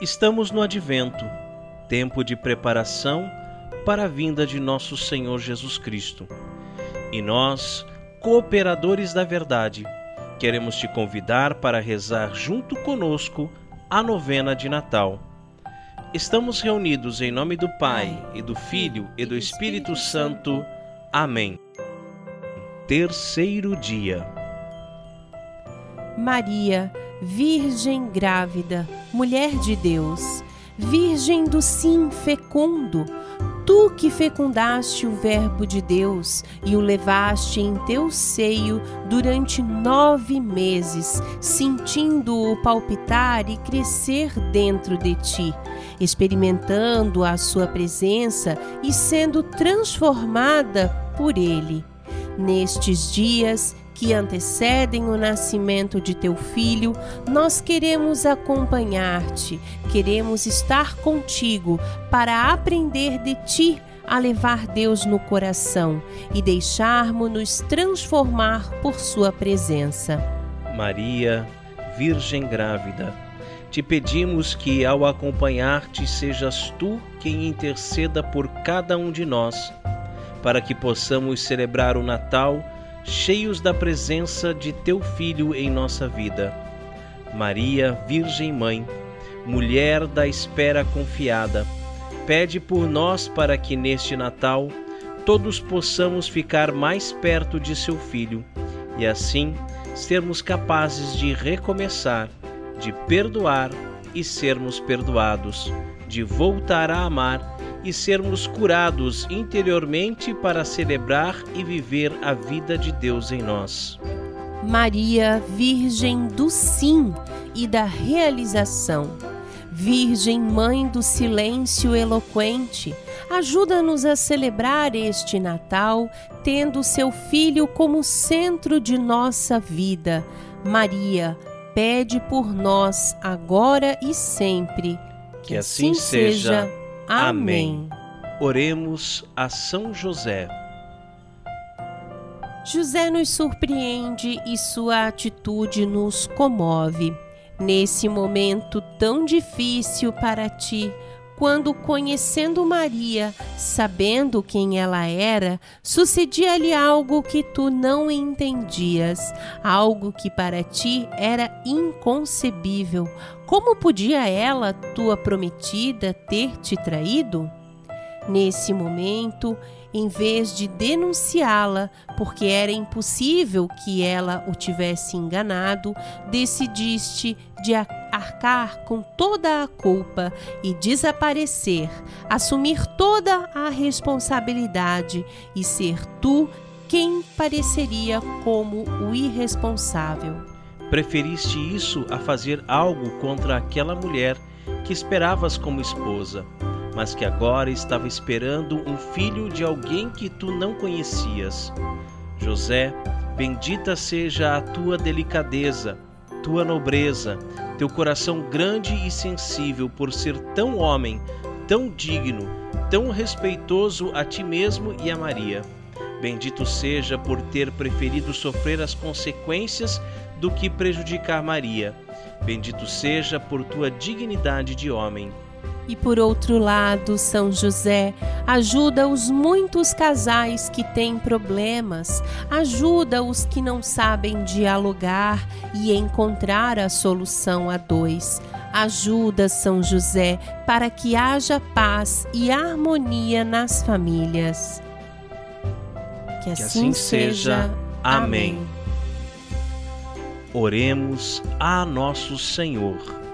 Estamos no advento, tempo de preparação para a vinda de nosso Senhor Jesus Cristo. E nós, cooperadores da verdade, queremos te convidar para rezar junto conosco a novena de Natal. Estamos reunidos em nome do Pai, e do Filho, e do Espírito Santo. Amém. Terceiro dia. Maria, Virgem grávida, mulher de Deus, Virgem do sim fecundo, tu que fecundaste o Verbo de Deus e o levaste em teu seio durante nove meses, sentindo-o palpitar e crescer dentro de ti, experimentando a sua presença e sendo transformada por ele. Nestes dias, que antecedem o nascimento de teu filho, nós queremos acompanhar-te, queremos estar contigo para aprender de ti a levar Deus no coração e deixarmos-nos transformar por sua presença. Maria, Virgem grávida, te pedimos que ao acompanhar-te sejas tu quem interceda por cada um de nós, para que possamos celebrar o Natal cheios da presença de teu Filho em nossa vida. Maria, Virgem Mãe, mulher da espera confiada, pede por nós para que neste Natal todos possamos ficar mais perto de seu Filho e assim sermos capazes de recomeçar, de perdoar e sermos perdoados, de voltar a amar e sermos curados interiormente para celebrar e viver a vida de Deus em nós. Maria, Virgem do Sim e da Realização, Virgem Mãe do Silêncio Eloquente, ajuda-nos a celebrar este Natal tendo seu Filho como centro de nossa vida. Maria, pede por nós agora e sempre. Que, que assim, assim seja. Amém. Oremos a São José. José nos surpreende e sua atitude nos comove. Nesse momento tão difícil para ti, quando, conhecendo Maria, sabendo quem ela era, sucedia-lhe algo que tu não entendias, algo que para ti era inconcebível. Como podia ela, tua prometida, ter te traído? Nesse momento, em vez de denunciá-la, porque era impossível que ela o tivesse enganado, decidiste de arcar com toda a culpa e desaparecer, assumir toda a responsabilidade e ser tu quem pareceria como o irresponsável. Preferiste isso a fazer algo contra aquela mulher que esperavas como esposa mas que agora estava esperando um filho de alguém que tu não conhecias. José, bendita seja a tua delicadeza, tua nobreza, teu coração grande e sensível por ser tão homem, tão digno, tão respeitoso a ti mesmo e a Maria. Bendito seja por ter preferido sofrer as consequências do que prejudicar Maria. Bendito seja por tua dignidade de homem. E por outro lado, São José ajuda os muitos casais que têm problemas, ajuda os que não sabem dialogar e encontrar a solução a dois. Ajuda São José para que haja paz e harmonia nas famílias. Que assim, que assim seja. Amém. Oremos a nosso Senhor.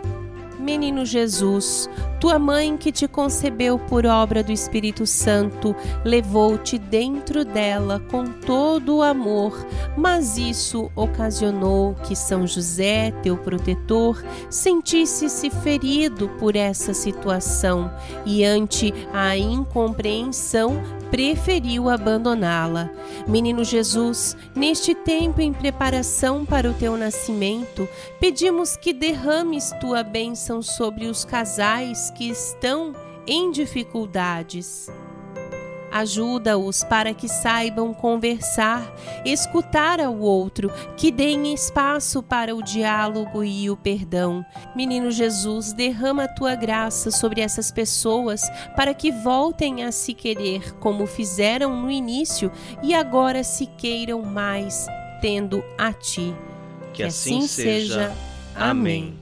Menino Jesus, tua mãe que te concebeu por obra do Espírito Santo, levou-te dentro dela com todo o amor, mas isso ocasionou que São José, teu protetor, sentisse-se ferido por essa situação e ante a incompreensão preferiu abandoná-la. Menino Jesus, neste tempo em preparação para o teu nascimento, pedimos que derrames tua bênção sobre os casais que estão em dificuldades. Ajuda-os para que saibam conversar, escutar ao outro, que deem espaço para o diálogo e o perdão. Menino Jesus, derrama a tua graça sobre essas pessoas para que voltem a se querer como fizeram no início e agora se queiram mais, tendo a ti. Que, que assim, assim seja. Amém.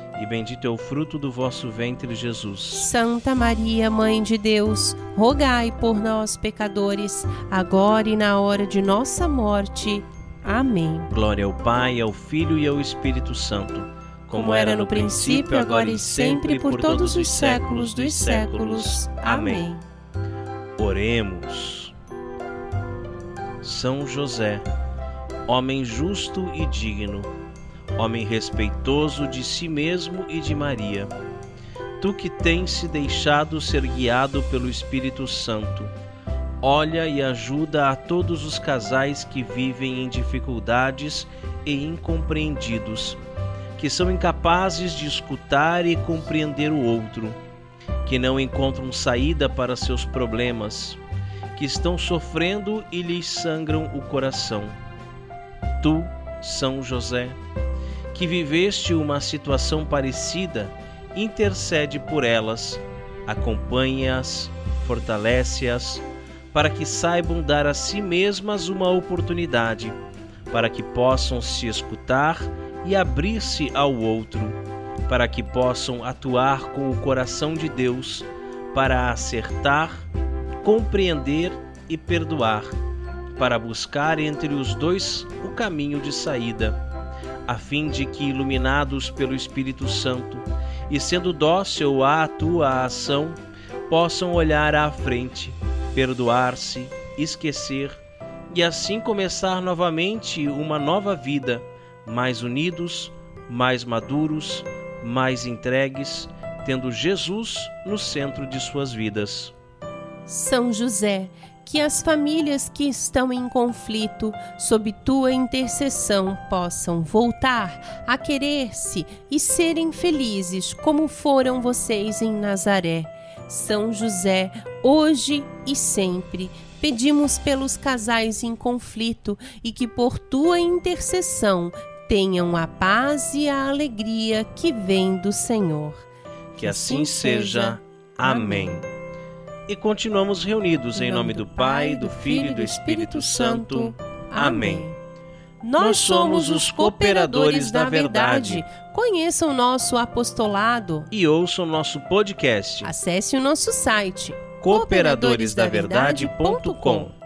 e bendito é o fruto do vosso ventre, Jesus. Santa Maria, Mãe de Deus, rogai por nós, pecadores, agora e na hora de nossa morte. Amém. Glória ao Pai, ao Filho e ao Espírito Santo, como, como era no princípio, agora e sempre, por todos os séculos dos séculos. Amém. Oremos. São José, homem justo e digno homem respeitoso de si mesmo e de Maria. Tu que tens se deixado ser guiado pelo Espírito Santo, olha e ajuda a todos os casais que vivem em dificuldades e incompreendidos, que são incapazes de escutar e compreender o outro, que não encontram saída para seus problemas, que estão sofrendo e lhes sangram o coração. Tu, São José, que viveste uma situação parecida, intercede por elas, acompanha-as, fortalece-as, para que saibam dar a si mesmas uma oportunidade, para que possam se escutar e abrir-se ao outro, para que possam atuar com o coração de Deus para acertar, compreender e perdoar, para buscar entre os dois o caminho de saída a fim de que, iluminados pelo Espírito Santo e sendo dócil à tua ação, possam olhar à frente, perdoar-se, esquecer e assim começar novamente uma nova vida, mais unidos, mais maduros, mais entregues, tendo Jesus no centro de suas vidas. São José, que as famílias que estão em conflito, sob tua intercessão, possam voltar a querer-se e serem felizes como foram vocês em Nazaré. São José, hoje e sempre, pedimos pelos casais em conflito e que por tua intercessão tenham a paz e a alegria que vem do Senhor. Que, assim, seja. Amém e continuamos reunidos em nome do Pai, do Filho e do Espírito Santo. Amém. Nós somos os cooperadores da verdade. Conheçam o nosso apostolado e ouçam nosso podcast. Acesse o nosso site cooperadoresdaverdade.com.